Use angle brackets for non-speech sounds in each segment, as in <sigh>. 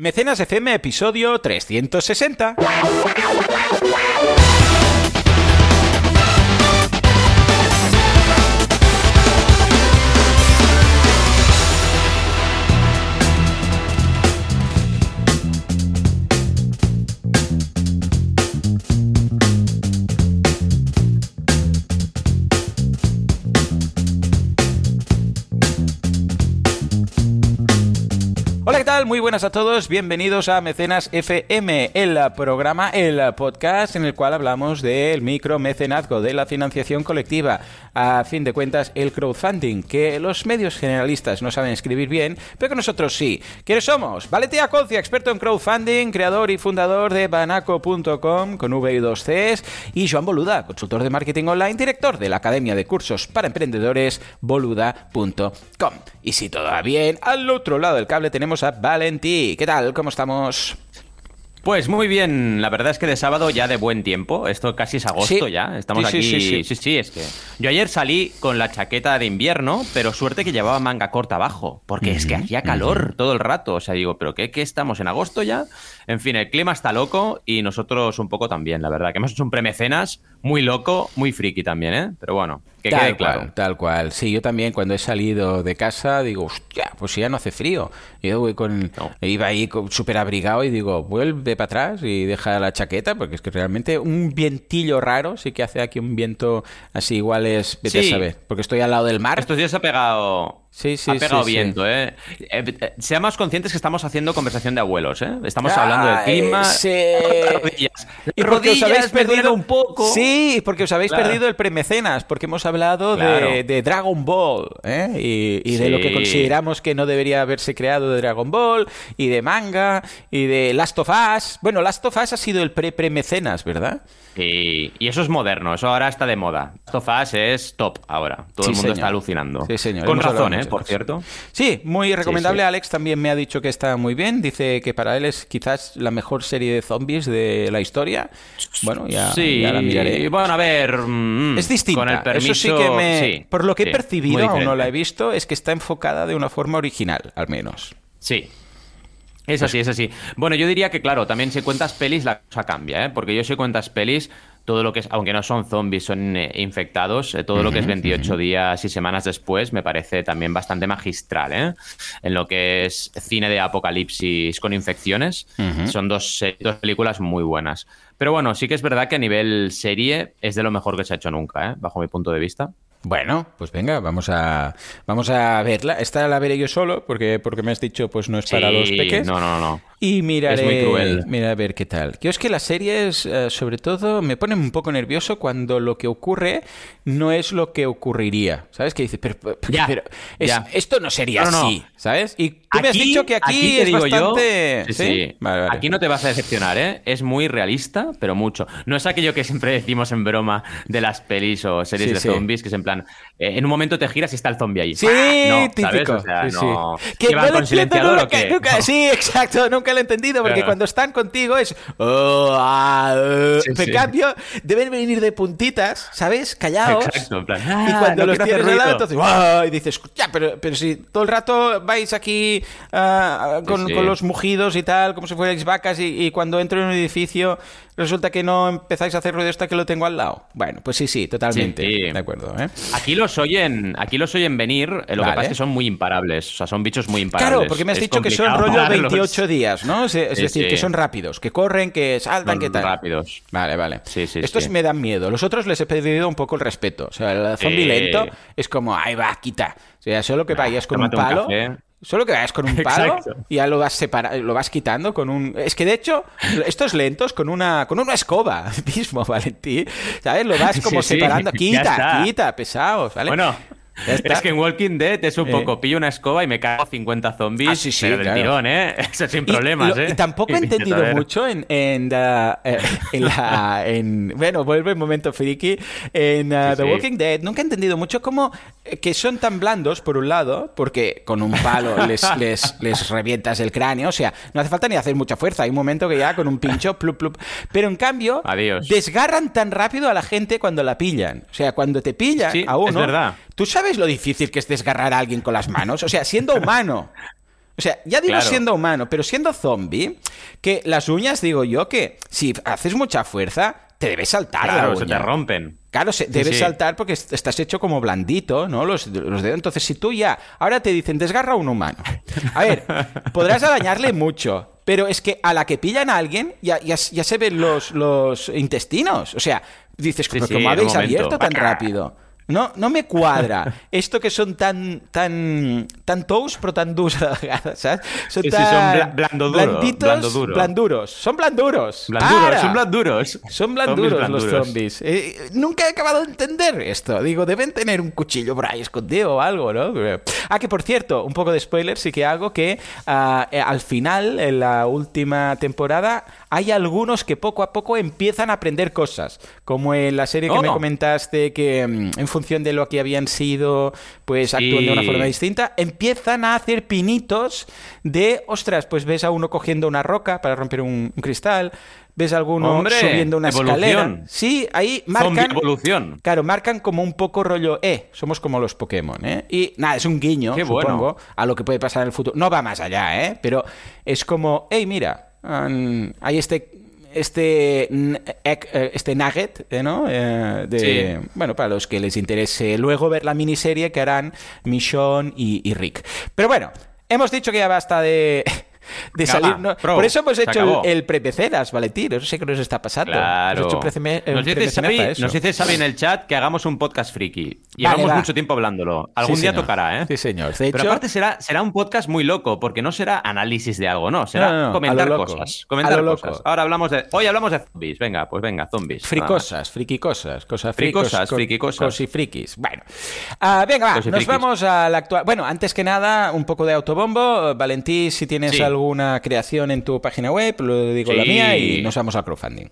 Mecenas FM, episodio 360. Muy buenas a todos. Bienvenidos a Mecenas FM, el programa, el podcast en el cual hablamos del micromecenazgo, de la financiación colectiva. A fin de cuentas, el crowdfunding, que los medios generalistas no saben escribir bien, pero que nosotros sí. ¿Quiénes somos? Valetea Concia, experto en crowdfunding, creador y fundador de banaco.com con V y 2 Cs, y Joan Boluda, consultor de marketing online, director de la Academia de Cursos para Emprendedores, boluda.com. Y si todo va bien, al otro lado del cable tenemos a Valentí. ¿Qué tal? ¿Cómo estamos? Pues muy bien, la verdad es que de sábado ya de buen tiempo, esto casi es agosto Sí. ya, estamos Sí, aquí, sí, sí. sí, sí, es que yo ayer salí con la chaqueta de invierno, pero suerte que llevaba manga corta abajo, porque es que hacía calor todo el rato, o sea, digo, pero qué, qué estamos en agosto ya, en fin, el clima está loco y nosotros un poco también, la verdad, que hemos hecho un premecenas muy loco, muy friki también, ¿eh? Pero bueno, que tal quede cual, claro. tal cual. Sí, yo también cuando he salido de casa digo, hostia, pues ya no hace frío. Yo voy con, No. iba ahí súper abrigado y digo, vuelve para atrás y deja la chaqueta, porque es que realmente un vientillo raro sí que hace aquí un viento así igual es, vete Sí. a saber, porque estoy al lado del mar. Estos días ha pegado. Sí, sí, ha pegado sí, sí. viento, ¿eh? Eh, eh, Seamos conscientes que estamos haciendo conversación de abuelos, ¿eh? Estamos hablando del clima. sí. rodillas. Y porque os habéis perdido un poco. Sí, porque os habéis Claro. perdido el premecenas, porque hemos hablado de, Claro. de Dragon Ball ¿eh? y, y de lo que Sí. consideramos que no debería haberse creado de Dragon Ball y de manga y de Last of Us. Bueno, Last of Us ha sido el pre-premecenas, ¿verdad? Sí, y eso es moderno, eso ahora está de moda. Esto Fast es top ahora. Todo Sí, el mundo señor. está alucinando. Sí, señor. Con Hemos razón, ¿eh? Por cierto. Sí, muy recomendable. sí. Alex también me ha dicho que está muy bien. Dice que para él es quizás la mejor serie de zombies de la historia. Bueno, ya, sí, ya la miraré. bueno, a ver. mm, Es distinta. Con el permiso, Eso sí que me. por lo que he percibido, aún no la he visto, es que está enfocada de una forma original, al menos. Sí. Es así, es así. Bueno, yo diría que, claro, también si cuentas pelis la cosa cambia, ¿eh? Porque yo si cuentas pelis, todo lo que es, aunque no son zombies, son eh, infectados, eh, todo lo que es 28 días y semanas después me parece también bastante magistral, ¿eh? En lo que es cine de apocalipsis con infecciones, son dos, dos películas muy buenas. Pero bueno, sí que es verdad que a nivel serie es de lo mejor que se ha hecho nunca, ¿eh? Bajo mi punto de vista. Bueno, pues venga, vamos a vamos a verla. Esta la veré yo solo, porque, porque me has dicho, pues no es para Sí, los peques. No, no, no. Y miraré, Es muy cruel. mira a ver qué tal. Que es que las series, eh, sobre todo, me ponen un poco nervioso cuando lo que ocurre no es lo que ocurriría. ¿Sabes? Que dices, pero, pero- Ya, pero es- ya. esto no sería No, no, no. así, ¿sabes? Y tú me has dicho que aquí, te es bastante... Yo, sí, sí. Vale, vale. Aquí no te vas a decepcionar, ¿eh? Es muy realista, pero mucho. No es aquello que siempre decimos en broma de las pelis o series Sí, de zombies, que es en plan, eh, en un momento te giras y está el zombie ahí. Sí, ¡Ah! No, típico. O sea, no... Que ¿Qué van no lo entiendo nunca, No. Sí, exacto, nunca lo he entendido, porque Claro. cuando están contigo es... "Oh, ah, eh". Sí, En cambio, deben venir de puntitas, ¿sabes? Callados. Exacto, en plan, y "Ah, cuando los tienes al lado, ruido". entonces... Y dices, ya, pero, pero si todo el rato vais aquí ah, con, Sí, sí. con los mugidos y tal, como si fuerais vacas, y, y cuando entro en un edificio resulta que no empezáis a hacer ruido hasta que lo tengo al lado. Bueno, pues sí, sí, totalmente. Sí. De acuerdo, ¿eh? Aquí los oyen, aquí los oyen venir, eh, lo Vale. que pasa es que son muy imparables, o sea, son bichos muy imparables. Claro, porque me has Es dicho que son rollo pararlos. 28 días, ¿no? Es, decir, que son rápidos, que corren, que saltan, Son que tal. rápidos. Vale, vale. Estos me dan miedo. Los otros les he perdido un poco el respeto. O sea, el zombie lento es como, ahí va, quita. O sea, solo que vayas con un tómate un palo. Solo que vayas con un palo Exacto. y ya lo vas separa- lo vas quitando con un. Es que de hecho, estos lentos con una con una escoba <laughs> mismo, Valentín. ¿Sabes? Lo vas como Sí, separando. Quita, quita, pesados, ¿vale? Bueno. Es que en Walking Dead es un Eh. poco, pillo una escoba y me cago 50 zombies, Ah, sí, sí, pero del claro. tirón, ¿eh? <laughs> Eso sin Y problemas, lo- ¿eh? Y tampoco <laughs> he entendido mucho en, en, la- eh, <laughs> en la. en- bueno, vuelve el momento friki. En uh, Sí, The. Walking Dead, nunca he entendido mucho cómo. eh, que son tan blandos, por un lado, porque con un palo les, les, les revientas el cráneo. O sea, no hace falta ni hacer mucha fuerza. Hay un momento que ya con un pincho, plup, plup. Pero en cambio, Adiós. desgarran tan rápido a la gente cuando la pillan. O sea, cuando te pillan a uno. es verdad. ¿Tú sabes lo difícil que es desgarrar a alguien con las manos? O sea, siendo humano. O sea, ya digo Claro. siendo humano, pero siendo zombie, que las uñas, digo yo, que si haces mucha fuerza, te debes saltar la Claro, uña. se te rompen. Claro, se- debes sí. saltar porque est- estás hecho como blandito, ¿no? Los, los dedos. Entonces, si tú ya. Ahora te dicen, desgarra a un humano. A ver, <laughs> podrás dañarle mucho, pero es que a la que pillan a alguien ya, ya, ya se ven los, los intestinos. O sea, dices, Sí, ¿pero sí, cómo habéis abierto tan rápido? No, no me cuadra. <laughs> Esto que son tan, tan, tan toast, pero tan duros, ¿sabes? Son Sí, sí, tan son bla- blando duro, blanditos, blando duro. blanduros. Son blanduros. Blanduros, ¡Ara! son blanduros. Son blanduros los zombies. Eh, nunca he acabado de entender esto. Digo, deben tener un cuchillo por ahí escondido o algo, ¿no? Ah, que por cierto, un poco de spoiler sí que hago que ah, eh, al final, en la última temporada, hay algunos que poco a poco empiezan a aprender cosas. Como en la serie que Oh. me comentaste, que mm, en función de lo que habían sido, pues actúan de una forma distinta, empiezan a hacer pinitos de, ostras, pues ves a uno cogiendo una roca para romper un, un cristal, ves a alguno Hombre, subiendo una evolución. escalera. Sí, ahí marcan. Evolución. Claro, marcan como un poco rollo, eh, somos como los Pokémon, ¿eh? Y nada, es un guiño, Qué bueno. supongo, a lo que puede pasar en el futuro. No va más allá, ¿eh? Pero es como, hey, mira, hay este este ec- eh, este nugget, eh, ¿no? Eh, de, Sí. Bueno, para los que les interese luego ver la miniserie que harán Michonne y, y Rick. Pero bueno, hemos dicho que ya basta de, de salir. Por eso hemos hecho acabó. el, prepecedas, Valentín. No sé qué nos está pasando. Claro. Hemos hecho preceme- Nos dice, Xavi, a eso. nos dice Xavi en el chat que hagamos un podcast friki. Vale, Llevamos va. mucho tiempo hablándolo. Algún Sí, día señor. tocará, ¿eh? Sí, señor. De Pero hecho- aparte será, será un podcast muy loco, porque no será análisis de algo, no. Será No, no, no, comentar cosas. Comentar cosas. Ahora hablamos de. Hoy hablamos de zombies. Venga, pues venga, zombies. Fricosas, friquicosas, cosas Fricosas, fricos, co- friquicosas. cosifriquis. Bueno, Ah, venga, va, nos vamos a la actual. Bueno, antes que nada, un poco de autobombo. Valentí, si tienes Sí. Alguna creación en tu página web, lo digo la mía y nos vamos al crowdfunding.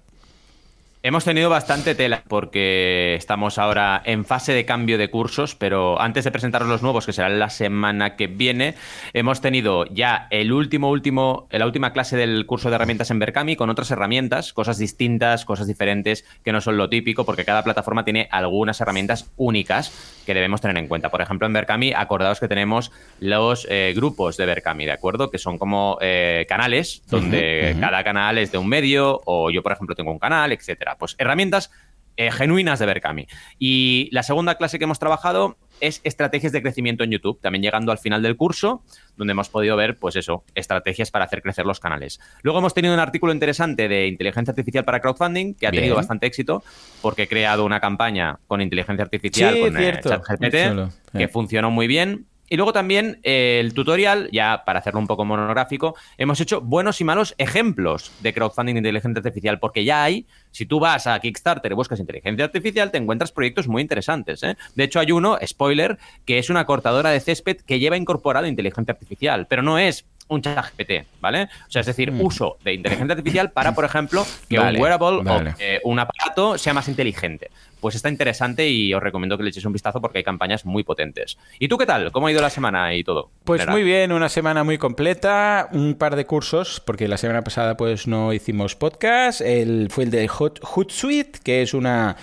Hemos tenido bastante tela porque estamos ahora en fase de cambio de cursos, pero antes de presentaros los nuevos, que será la semana que viene, hemos tenido ya el último, último, la última clase del curso de herramientas en Berkami con otras herramientas, cosas distintas, cosas diferentes, que no son lo típico, porque cada plataforma tiene algunas herramientas únicas que debemos tener en cuenta. Por ejemplo, en Berkami, acordaos que tenemos los eh, grupos de Berkami, ¿de acuerdo? Que son como eh, canales, donde cada canal es de un medio, o yo, por ejemplo, tengo un canal, etcétera. Pues herramientas eh, genuinas de Berkami. Y la segunda clase que hemos trabajado es estrategias de crecimiento en YouTube, también llegando al final del curso, donde hemos podido ver, pues eso, estrategias para hacer crecer los canales. Luego hemos tenido un artículo interesante de inteligencia artificial para crowdfunding, que ha Bien. tenido bastante éxito, porque he creado una campaña con inteligencia artificial, Sí, con eh. ChatGPT, que Eh. funcionó muy bien. Y luego también eh, el tutorial, ya para hacerlo un poco monográfico, hemos hecho buenos y malos ejemplos de crowdfunding de inteligencia artificial, porque ya hay, si tú vas a Kickstarter y buscas inteligencia artificial, te encuentras proyectos muy interesantes. ¿eh? De hecho, hay uno, spoiler, que es una cortadora de césped que lleva incorporado inteligencia artificial, pero no es un chat GPT, ¿vale? O sea, es decir, Mm. uso de inteligencia artificial para, por ejemplo, que Vale, un wearable vale. o eh, un aparato sea más inteligente. Pues está interesante y os recomiendo que le echéis un vistazo porque hay campañas muy potentes. ¿Y tú qué tal? ¿Cómo ha ido la semana y todo? Pues General. muy bien, una semana muy completa, un par de cursos, porque la semana pasada pues no hicimos podcast, el, fue el de Hot, Hootsuite, que es una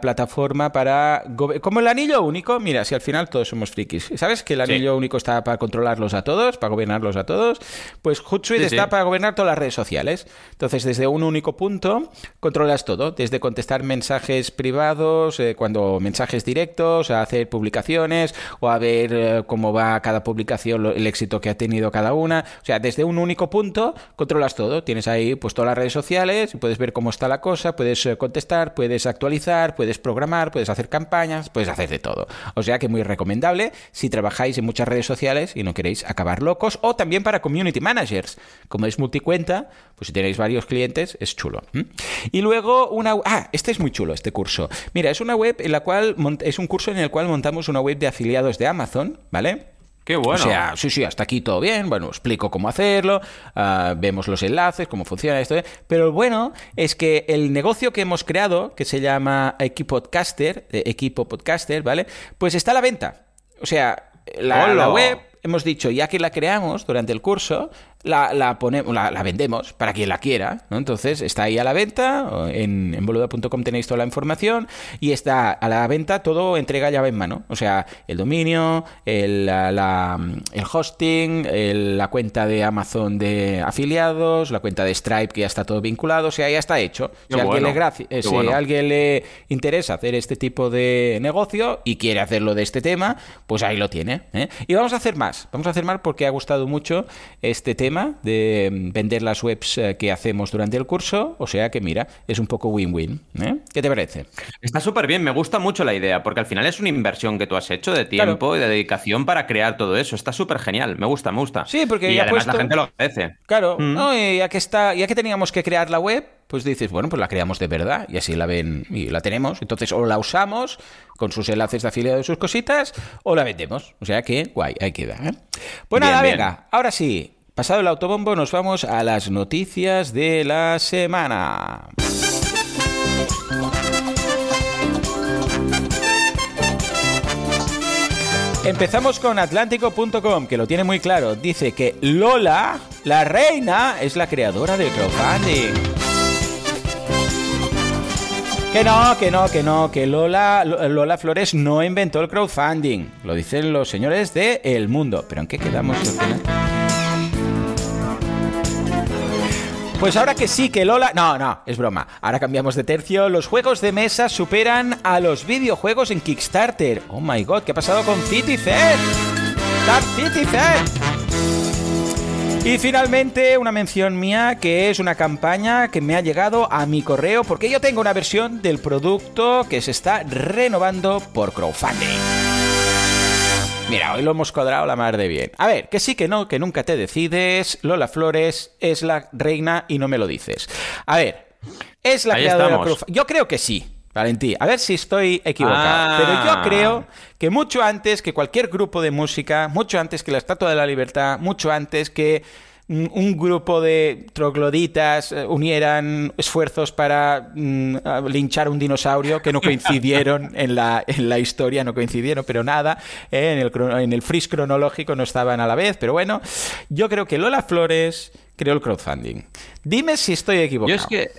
plataforma para... Como el anillo único, mira, si al final todos somos frikis, ¿sabes? Que el Sí. anillo único está para controlarlos a todos, para gobernarlos a todos, pues Hootsuite Sí, está sí. para gobernar todas las redes sociales. Entonces, desde un único punto, controlas todo, desde contestar mensajes privados, eh, cuando mensajes directos, a hacer publicaciones o a ver eh, cómo va cada publicación, el éxito que ha tenido cada una. O sea, desde un único punto controlas todo. Tienes ahí pues todas las redes sociales y puedes ver cómo está la cosa, puedes eh, contestar, puedes actualizar, puedes programar, puedes hacer campañas, puedes hacer de todo. O sea que muy recomendable si trabajáis en muchas redes sociales y no queréis acabar locos o también para community managers. Como es multicuenta, pues si tenéis varios clientes es chulo. Y luego una ah, este es muy chulo este curso. Mira, es una web en la cual es un curso en el cual montamos una web de afiliados de Amazon, ¿vale? Qué bueno. O sea, sí, sí, hasta aquí todo bien. Bueno, explico cómo hacerlo, ah, vemos los enlaces, cómo funciona esto. ¿eh? Pero lo bueno es que el negocio que hemos creado, que se llama Equipo Podcaster, eh, Equipo Podcaster, ¿vale? Pues está a la venta. O sea, la web hemos dicho, ya que la creamos durante el curso, la, la, ponemos, la, vendemos para quien la quiera. ¿no? Entonces está ahí a la venta, en, en boluda.com tenéis toda la información y está a la venta todo entrega llave en mano. O sea, el dominio, el, la, el hosting, la cuenta de Amazon de afiliados, la cuenta de Stripe que ya está todo vinculado, o sea, ya está hecho. Si, alguien, le eh, si alguien le interesa hacer este tipo de negocio y quiere hacerlo de este tema, pues ahí lo tiene. ¿eh? Y vamos a hacer más, vamos a hacer más porque ha gustado mucho este tema de mm, vender las webs eh, que hacemos durante el curso. O sea que mira, es un poco win-win. ¿eh? ¿Qué te parece? Está súper bien, me gusta mucho la idea, porque al final es una inversión que tú has hecho de tiempo y de dedicación para crear todo eso. Está súper genial, me gusta, me gusta. Sí, porque y además la gente lo agradece. Claro, mm. ya que está, ya que teníamos que crear la web, pues dices, bueno, pues la creamos de verdad y así la ven y la tenemos. Entonces, o la usamos con sus enlaces de afiliado de sus cositas, o la vendemos. O sea que, guay, ahí queda. ¿eh? Pues nada, venga, ahora sí, Pasado el autobombo, nos vamos a las noticias de la semana. Empezamos con atlántico.com, que lo tiene muy claro. Dice que Lola, la reina, es la creadora del crowdfunding. Que no, que no, que no, que Lola, Flores no inventó el crowdfunding. Lo dicen los señores de El Mundo. ¿Pero en qué quedamos Pues ahora que sí, que Lola... No, no, es broma. Ahora cambiamos de tercio. Los juegos de mesa superan a los videojuegos en Kickstarter. Oh my god, ¿qué ha pasado con City Fed? Dark City Fed. Y finalmente una mención mía que es una campaña que me ha llegado a mi correo porque yo tengo una versión del producto que se está renovando por crowdfunding. Mira, hoy lo hemos cuadrado la mar de bien. A ver, que sí, que no, que nunca te decides. Lola Flores es la reina y no me lo dices. A ver, es la creadora de Yo creo que sí. Valentín, a ver si estoy equivocado, pero yo ah. creo que mucho antes que cualquier grupo de música, mucho antes que la Estatua de la Libertad, mucho antes que un grupo de trogloditas eh, unieran esfuerzos para mm, linchar un dinosaurio que no coincidieron <laughs> en la, en la historia, no coincidieron, pero nada, eh, en, el, en el freeze cronológico no estaban a la vez, pero bueno, yo creo que Lola Flores creó el crowdfunding. Dime si estoy equivocado. Yo es que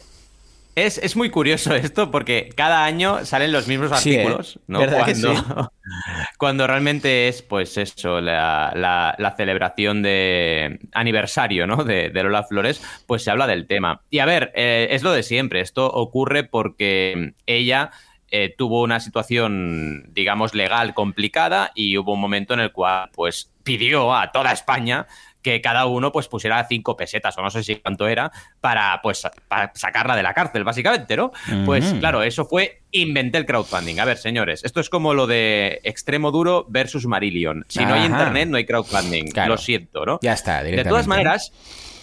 es, muy curioso <laughs> esto porque cada año salen los mismos ¿eh? artículos, ¿no? Cuando, <laughs> cuando, realmente es, pues eso, la, celebración de aniversario, ¿no? De, Lola Flores, pues se habla del tema. Y a ver, eh, es lo de siempre. Esto ocurre porque ella eh, tuvo una situación, digamos, legal complicada y hubo un momento en el cual, pues, pidió a toda España que cada uno pues pusiera cinco pesetas o no sé si cuánto era para pues para sacarla de la cárcel, básicamente, ¿no? Pues claro, eso fue inventé el crowdfunding. A ver, señores, esto es como lo de extremo duro versus Marillion. Si no hay internet, no hay crowdfunding. Lo siento, ¿no? Ya está, De todas maneras,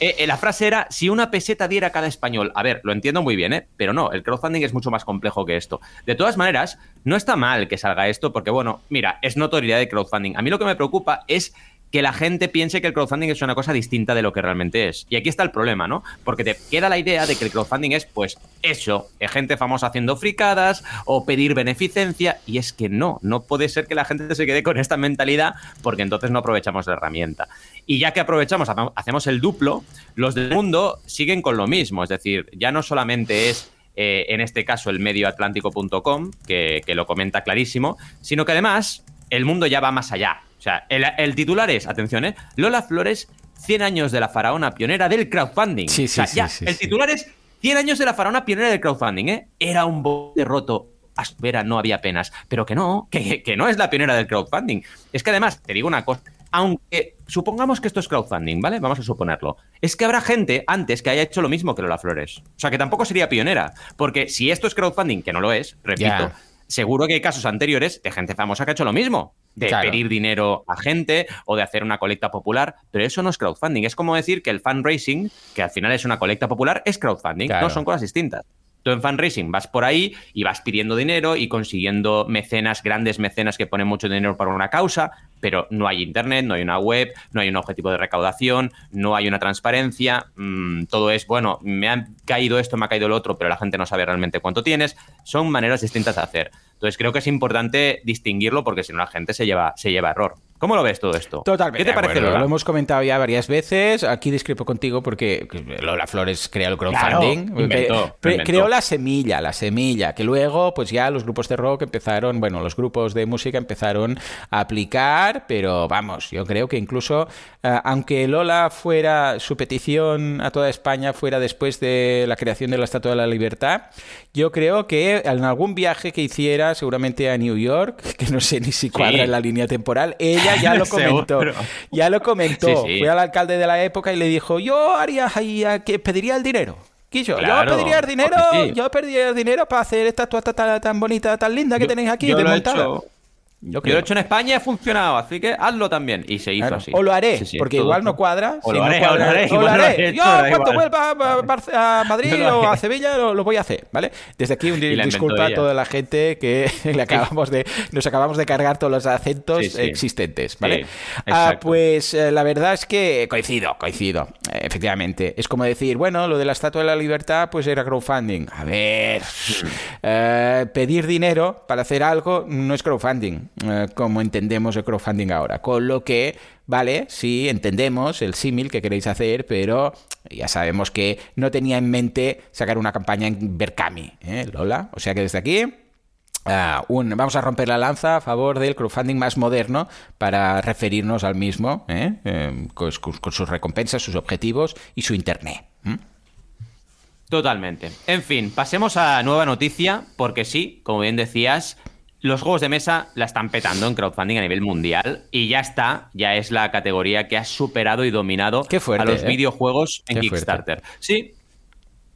eh, eh, la frase era, si una peseta diera cada español. A ver, lo entiendo muy bien, ¿eh? Pero no, el crowdfunding es mucho más complejo que esto. De todas maneras, no está mal que salga esto porque, bueno, mira, es notoriedad de crowdfunding. A mí lo que me preocupa es que la gente piense que el crowdfunding es una cosa distinta de lo que realmente es. Y aquí está el problema, ¿no? Porque te queda la idea de que el crowdfunding es, pues, eso, gente famosa haciendo fricadas o pedir beneficencia. Y es que no, no puede ser que la gente se quede con esta mentalidad porque entonces no aprovechamos la herramienta. Y ya que aprovechamos, hacemos el duplo, los del mundo siguen con lo mismo. Es decir, ya no solamente es eh, en este caso el medioatlántico.com, que, que lo comenta clarísimo, sino que además el mundo ya va más allá. Sea, el, titular es, atención, ¿eh? Lola Flores, 100 años de la faraona pionera del crowdfunding. Sí, sí, sí, El titular es 100 años de la faraona pionera del crowdfunding, ¿eh? Era un bote roto. A su vera no había penas. Pero que no, que, que no es la pionera del crowdfunding. Es que además, te digo una cosa, aunque supongamos que esto es crowdfunding, ¿vale? Vamos a suponerlo. Es que habrá gente antes que haya hecho lo mismo que Lola Flores. O sea, que tampoco sería pionera. Porque si esto es crowdfunding, que no lo es, repito, seguro que hay casos anteriores de gente famosa que ha hecho lo mismo, de pedir dinero a gente o de hacer una colecta popular, pero eso no es crowdfunding. Es como decir que el fundraising, que al final es una colecta popular, es crowdfunding. No son cosas distintas. Tú en fundraising. Vas por ahí y vas pidiendo dinero y consiguiendo mecenas, grandes mecenas que ponen mucho dinero para una causa, pero no hay internet, no hay una web, no hay un objetivo de recaudación, no hay una transparencia, mm, todo es, bueno, me ha caído esto, me ha caído el otro, pero la gente no sabe realmente cuánto tienes, son maneras distintas de hacer. Entonces creo que es importante distinguirlo porque si no la gente se lleva, se lleva error. ¿Cómo lo ves todo esto? Totalmente. ¿Qué te parece, Lo hemos comentado ya varias veces. Aquí discrepo contigo porque Lola Flores creó el crowdfunding. creó la semilla, la semilla, que luego, pues ya los grupos de rock empezaron, bueno, los grupos de música empezaron a aplicar, pero vamos, yo creo que incluso, eh, aunque Lola fuera, su petición a toda España fuera después de la creación de la Estatua de la Libertad, yo creo que en algún viaje que hiciera, seguramente a New York, <laughs> que no sé ni si cuadra en la línea temporal, ella ya lo <laughs> comentó. ya lo comentó. Fue al alcalde de la época y le dijo, yo haría, que pediría el dinero. Quillo, yo pediría el dinero, yo pediría el dinero para hacer esta estatua tan, tan, bonita, tan linda que tenéis aquí, desmontada. Yo, lo he hecho en España y ha funcionado, así que hazlo también. Y se hizo así. O lo haré, porque igual no cuadra. O, lo, haré, o lo haré, o lo haré. Yo, cuando vuelva a, <laughs> Madrid <laughs> o a Sevilla, lo, voy a hacer, ¿vale? Desde aquí, un disculpa a toda la gente que <laughs> le acabamos de, nos acabamos de cargar todos los acentos existentes, ¿vale? Ah, pues eh, la verdad es que coincido, coincido, efectivamente. Es como decir, bueno, lo de la Estatua de la Libertad, pues era crowdfunding. A ver, mm. eh, pedir dinero para hacer algo no es crowdfunding. Eh, como entendemos el crowdfunding ahora. Con lo que, vale, sí, entendemos el símil que queréis hacer, pero ya sabemos que no tenía en mente sacar una campaña en Berkami, ¿eh, Lola? O sea que desde aquí... Ah, vamos a romper la lanza a favor del crowdfunding más moderno para referirnos al mismo, ¿eh? con, sus recompensas, sus objetivos y su internet. Totalmente. En fin, pasemos a nueva noticia, porque sí, como bien decías, los juegos de mesa la están petando en crowdfunding a nivel mundial y ya está, ya es la categoría que ha superado y dominado a los ¿eh? videojuegos en Kickstarter. Sí,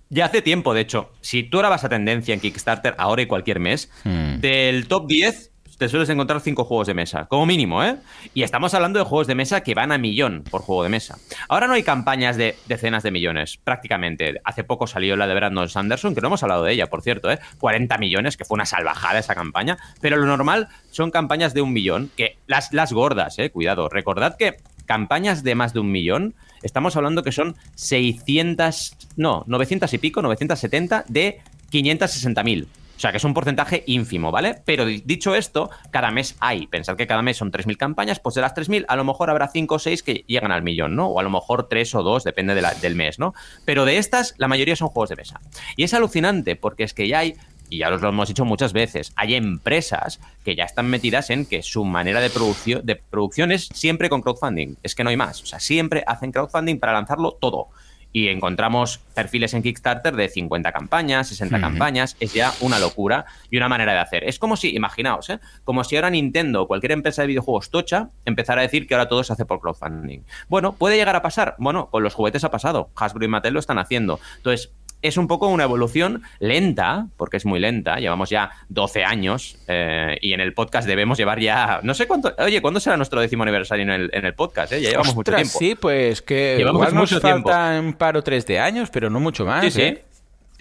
ya hace tiempo, de hecho, si tú ahora vas a tendencia en Kickstarter ahora y cualquier mes, hmm. del top 10 te sueles encontrar cinco juegos de mesa, como mínimo, ¿eh? Y estamos hablando de juegos de mesa que van a millón por juego de mesa. Ahora no hay campañas de decenas de millones, prácticamente. Hace poco salió la de Brandon Sanderson, que no hemos hablado de ella, por cierto, ¿eh? 40 millones, que fue una salvajada esa campaña. Pero lo normal son campañas de un millón, que las, las gordas, ¿eh? Cuidado. Recordad que campañas de más de un millón, estamos hablando que son 600, no, 900 y pico, 970 de 560.000. O sea, que es un porcentaje ínfimo, ¿vale? Pero dicho esto, cada mes hay. Pensad que cada mes son 3.000 campañas, pues de las 3.000 a lo mejor habrá 5 o 6 que llegan al millón, ¿no? O a lo mejor 3 o 2, depende del mes, ¿no? Pero de estas, la mayoría son juegos de mesa. Y es alucinante porque es que ya hay y ya os lo hemos dicho muchas veces, hay empresas que ya están metidas en que su manera de, producción, de producción es siempre con crowdfunding. Es que no hay más. O sea, siempre hacen crowdfunding para lanzarlo todo y encontramos perfiles en Kickstarter de 50 campañas, 60 campañas, es ya una locura y una manera de hacer. Es como si, imaginaos, ¿eh? como si ahora Nintendo o cualquier empresa de videojuegos tocha empezara a decir que ahora todo se hace por crowdfunding. Bueno, puede llegar a pasar. Bueno, con los juguetes ha pasado. Hasbro y Mattel lo están haciendo. Entonces, es un poco una evolución lenta, porque es muy lenta, llevamos ya 12 años eh, y en el podcast debemos llevar ya, no sé cuánto, oye, ¿cuándo será nuestro décimo aniversario en el, en el podcast? Eh? Ya llevamos mucho tiempo. Sí, pues que llevamos igual nos faltan paro tres de años, pero no mucho más. Sí, sí. ¿eh?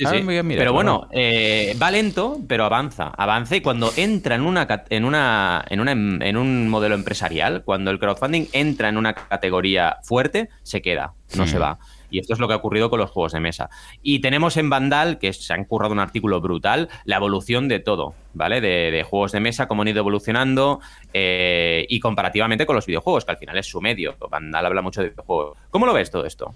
Ah, pero bueno, va lento, pero avanza, avanza y cuando entra en una, en una, en una en un modelo empresarial, cuando el crowdfunding entra en una categoría fuerte, se queda, no se va. Y esto es lo que ha ocurrido con los juegos de mesa. Y tenemos en Vandal, que se han currado un artículo brutal, la evolución de todo, ¿vale? De, juegos de mesa, cómo han ido evolucionando eh, y comparativamente con los videojuegos, que al final es su medio. Vandal habla mucho de videojuegos. ¿Cómo lo ves todo esto?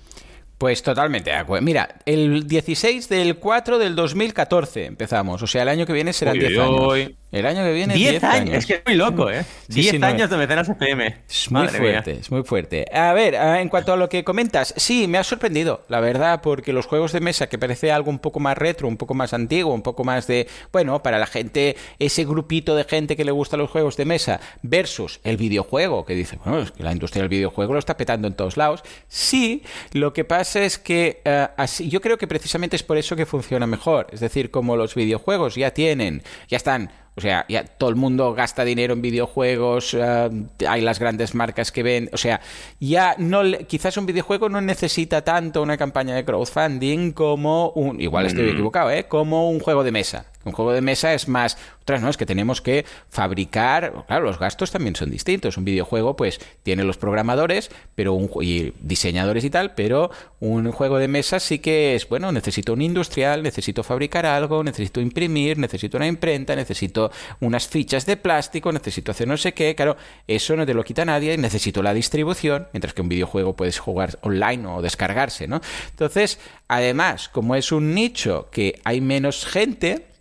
Pues totalmente Mira, el 16 del 4 del 2014 empezamos. O sea, el año que viene serán 10 años. El año que viene 10 años. Es que es muy loco, ¿eh? 10 años de mecenas FM. Es muy fuerte, es muy fuerte. A ver, en cuanto a lo que comentas, sí, me ha sorprendido, la verdad, porque los juegos de mesa, que parece algo un poco más retro, un poco más antiguo, un poco más de, bueno, para la gente, ese grupito de gente que le gusta los juegos de mesa, versus el videojuego, que dice, bueno, es que la industria del videojuego lo está petando en todos lados. Sí, lo que pasa es que eh, así, yo creo que precisamente es por eso que funciona mejor. Es decir, como los videojuegos ya tienen, ya están o sea, ya todo el mundo gasta dinero en videojuegos, eh, hay las grandes marcas que ven, o sea, ya no quizás un videojuego no necesita tanto una campaña de crowdfunding como un igual estoy mm. equivocado, ¿eh? como un juego de mesa Un juego de mesa es más, otras no, es que tenemos que fabricar, claro, los gastos también son distintos. Un videojuego pues tiene los programadores, pero un y diseñadores y tal, pero un juego de mesa sí que es, bueno, necesito un industrial, necesito fabricar algo, necesito imprimir, necesito una imprenta, necesito unas fichas de plástico, necesito hacer no sé qué, claro, eso no te lo quita nadie, necesito la distribución, mientras que un videojuego puedes jugar online o descargarse, ¿no? Entonces, además, como es un nicho que hay menos gente,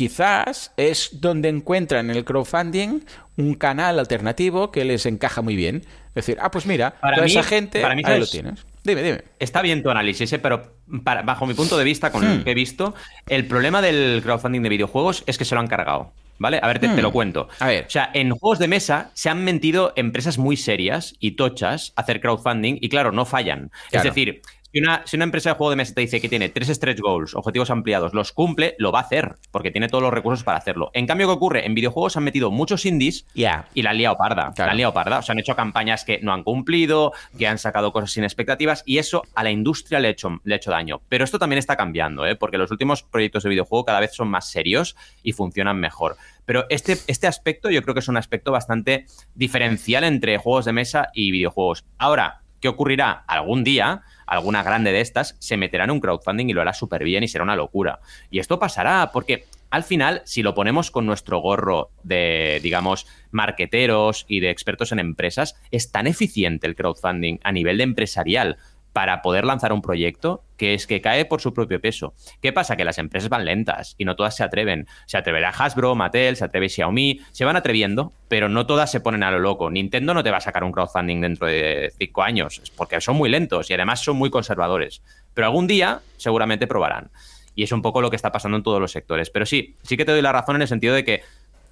quizás es donde encuentran en el crowdfunding un canal alternativo que les encaja muy bien. Es decir, ah, pues mira, para toda esa gente, para mí ahí lo tienes. Dime, dime. Está bien tu análisis, ¿eh? pero bajo mi punto de vista, con lo hmm. que he visto, el problema del crowdfunding de videojuegos es que se lo han cargado. ¿Vale? A ver, te, lo hmm. cuento. A ver. O sea, en juegos de mesa se han mentido empresas muy serias y tochas a hacer crowdfunding y, claro, no fallan. Es decir, si una, empresa de juego de mesa te dice que tiene tres stretch goals, objetivos ampliados, los cumple, lo va a hacer, porque tiene todos los recursos para hacerlo. En cambio, ¿qué ocurre? En videojuegos han metido muchos indies y la han liado parda. La han liado parda. O sea, han hecho campañas que no han cumplido, que han sacado cosas sin expectativas, y eso a la industria le ha hecho, le ha hecho daño. Pero esto también está cambiando, ¿eh? porque los últimos proyectos de videojuego cada vez son más serios y funcionan mejor. Pero este, este aspecto yo creo que es un aspecto bastante diferencial entre juegos de mesa y videojuegos. Ahora, ¿qué ocurrirá? Algún día alguna grande de estas, se meterá en un crowdfunding y lo hará súper bien y será una locura. Y esto pasará porque al final, si lo ponemos con nuestro gorro de, digamos, marqueteros y de expertos en empresas, es tan eficiente el crowdfunding a nivel de empresarial para poder lanzar un proyecto que es que cae por su propio peso. ¿Qué pasa? Que las empresas van lentas y no todas se atreven. Se atreverá Hasbro, Mattel, se atreve Xiaomi, se van atreviendo, pero no todas se ponen a lo loco. Nintendo no te va a sacar un crowdfunding dentro de cinco años, porque son muy lentos y además son muy conservadores. Pero algún día seguramente probarán. Y es un poco lo que está pasando en todos los sectores. Pero sí, sí que te doy la razón en el sentido de que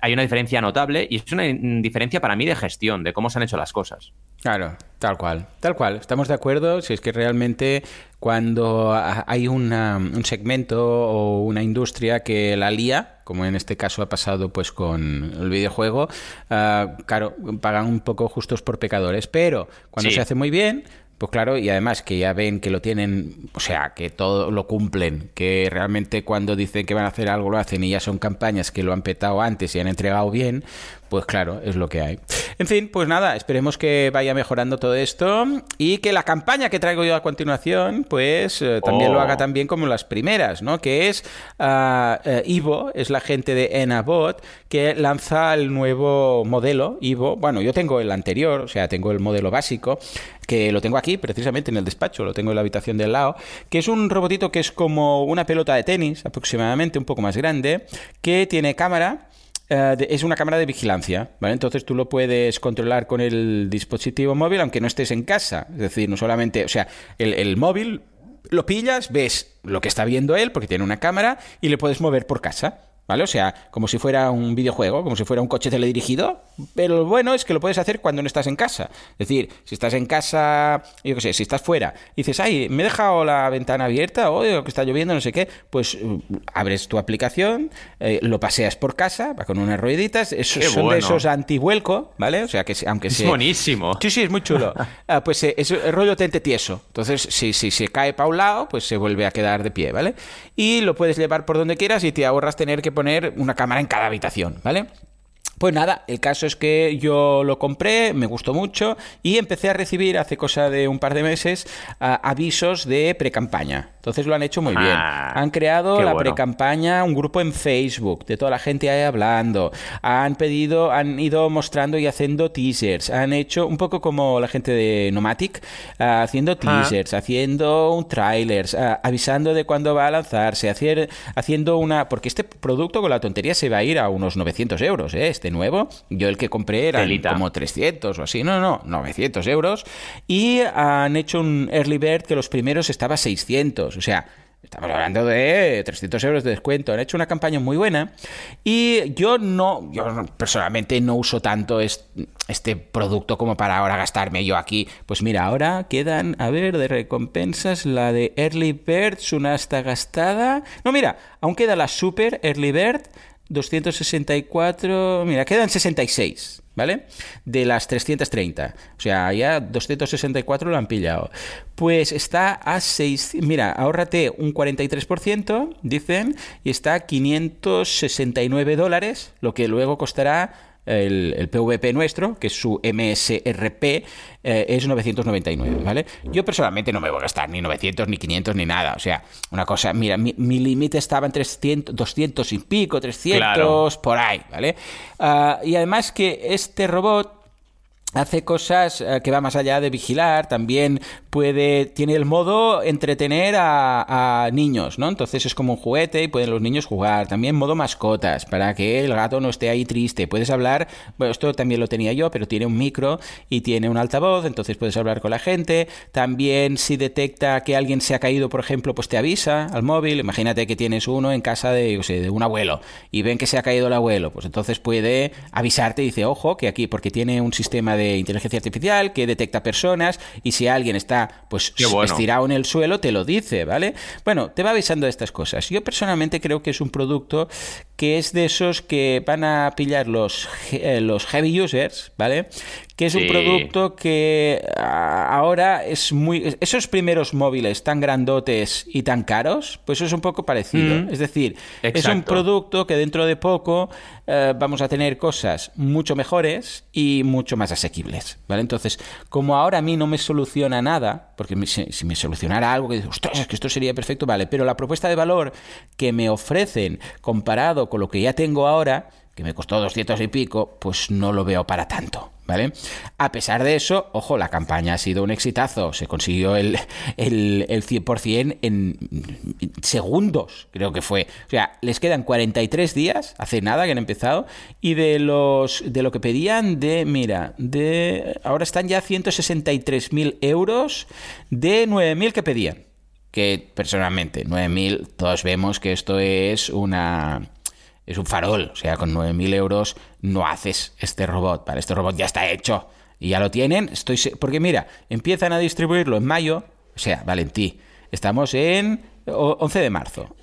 hay una diferencia notable y es una diferencia para mí de gestión, de cómo se han hecho las cosas. Claro, tal cual, tal cual. Estamos de acuerdo si es que realmente cuando hay un segmento o una industria que la lía, como en este caso ha pasado pues con el videojuego, ah, claro, pagan un poco justos por pecadores, pero cuando se hace muy bien, pues claro, y además que ya ven que lo tienen, o sea, que todo lo cumplen, que realmente cuando dicen que van a hacer algo lo hacen y ya son campañas que lo han petado antes y han entregado bien, pues claro, es lo que hay. En fin, pues nada, esperemos que vaya mejorando todo esto y que la campaña que traigo yo a continuación, pues eh, también lo haga oh. tan bien como las primeras, ¿no? Que es uh, Ivo, es la gente de Enabot, que lanza el nuevo modelo Ivo. Bueno, yo tengo el anterior, o sea, tengo el modelo básico, que lo tengo aquí precisamente en el despacho, lo tengo en la habitación del lado, que es un robotito que es como una pelota de tenis, aproximadamente un poco más grande, que tiene cámara eh, es una cámara de vigilancia, ¿vale? Entonces tú lo puedes controlar con el dispositivo móvil aunque no estés en casa. Es decir, no solamente, o sea, el móvil lo pillas, ves lo que está viendo él porque tiene una cámara y le puedes mover por casa. ¿Vale? O sea, como si fuera un videojuego, como si fuera un coche teledirigido, pero lo bueno es que lo puedes hacer cuando no estás en casa. Es decir, si estás en casa, yo qué sé, si estás fuera y dices, ay, me he dejado la ventana abierta, o que está lloviendo, no sé qué, pues uh, abres tu aplicación, eh, lo paseas por casa, va con unas rueditas, esos, son de esos antivuelco, ¿vale? O sea, que aunque sea... Es buenísimo. Sí, sí, es muy chulo. <laughs> Ah, pues eh, es el rollo tente tieso. Entonces, si, si se cae para un lado, pues se vuelve a quedar de pie, ¿vale? Y lo puedes llevar por donde quieras y te ahorras tener que poner una cámara en cada habitación, ¿vale? Pues nada, el caso es que yo lo compré, me gustó mucho y empecé a recibir hace cosa de un par de meses avisos de pre-campaña. Entonces lo han hecho muy bien. Ah, han creado la pre-campaña, un grupo en Facebook de toda la gente ahí hablando. Han pedido, han ido mostrando y haciendo teasers. Han hecho un poco como la gente de Nomatic, ah, haciendo ah. teasers, haciendo un trailers, avisando de cuándo va a lanzarse, hacer, haciendo una... Porque este producto con la tontería se va a ir a unos 900 euros, ¿eh? Este nuevo. Yo el que compré era como 300 o así. No, no, 900 euros. Y han hecho un early bird que los primeros estaba 600. O sea, Estamos hablando de 300 euros de descuento. Han hecho una campaña muy buena y yo no, yo personalmente no uso tanto este producto como para ahora gastarme yo aquí. Pues mira, ahora quedan, a ver, de recompensas la de Early Bird, una está gastada. No, mira, aún queda la Super Early Bird 264, mira, quedan 66, ¿vale? De las 330. O sea, ya 264 lo han pillado. Pues está a 6, mira, ahórrate un 43%, dicen, y está a 569 dólares, lo que luego costará el, PVP nuestro, que es su MSRP, eh, es 999, ¿vale? Yo personalmente no me voy a gastar ni 900, ni 500, ni nada. O sea, una cosa, mira, mi, límite estaba en 300, 200 y pico, 300, por ahí, ¿vale? Ah, y además que este robot hace cosas eh, que va más allá de vigilar, también puede, tiene el modo entretener a, niños, ¿no? Entonces es como un juguete y pueden los niños jugar, también modo mascotas, para que el gato no esté ahí triste, puedes hablar, bueno, esto también lo tenía yo, pero tiene un micro y tiene un altavoz, entonces puedes hablar con la gente, también si detecta que alguien se ha caído, por ejemplo, pues te avisa al móvil, imagínate que tienes uno en casa de, de un abuelo y ven que se ha caído el abuelo, pues entonces puede avisarte y dice, ojo, que aquí, porque tiene un sistema de inteligencia artificial que detecta personas y si alguien está pues estirado en el suelo te lo dice, ¿vale? Bueno, te va avisando de estas cosas. Yo personalmente creo que es un producto que es de esos que van a pillar los, eh, los heavy users, ¿vale? Que es un producto que ah, ahora es muy... Esos primeros móviles tan grandotes y tan caros, pues es un poco parecido. Mm. es decir, es un producto que dentro de poco eh, vamos a tener cosas mucho mejores y mucho más asequibles, ¿vale? Entonces, como ahora a mí no me soluciona nada, porque si, me solucionara algo que dice, ostras, es que esto sería perfecto, vale, pero la propuesta de valor que me ofrecen comparado con lo que ya tengo ahora, que me costó 200 y pico, pues no lo veo para tanto, ¿vale? A pesar de eso, ojo, la campaña ha sido un exitazo, se consiguió el, el, el 100% en segundos, creo que fue. O sea, les quedan 43 días, hace nada que han empezado, y de los de lo que pedían de, mira, de ahora están ya 163.000 euros de 9.000 que pedían. Que personalmente, 9.000, todos vemos que esto es una es un farol. O sea, con 9.000 euros no haces este robot. Para este robot ya está hecho. Y ya lo tienen. Estoy Porque mira, empiezan a distribuirlo en mayo. O sea, Valentí, estamos en 11 de marzo.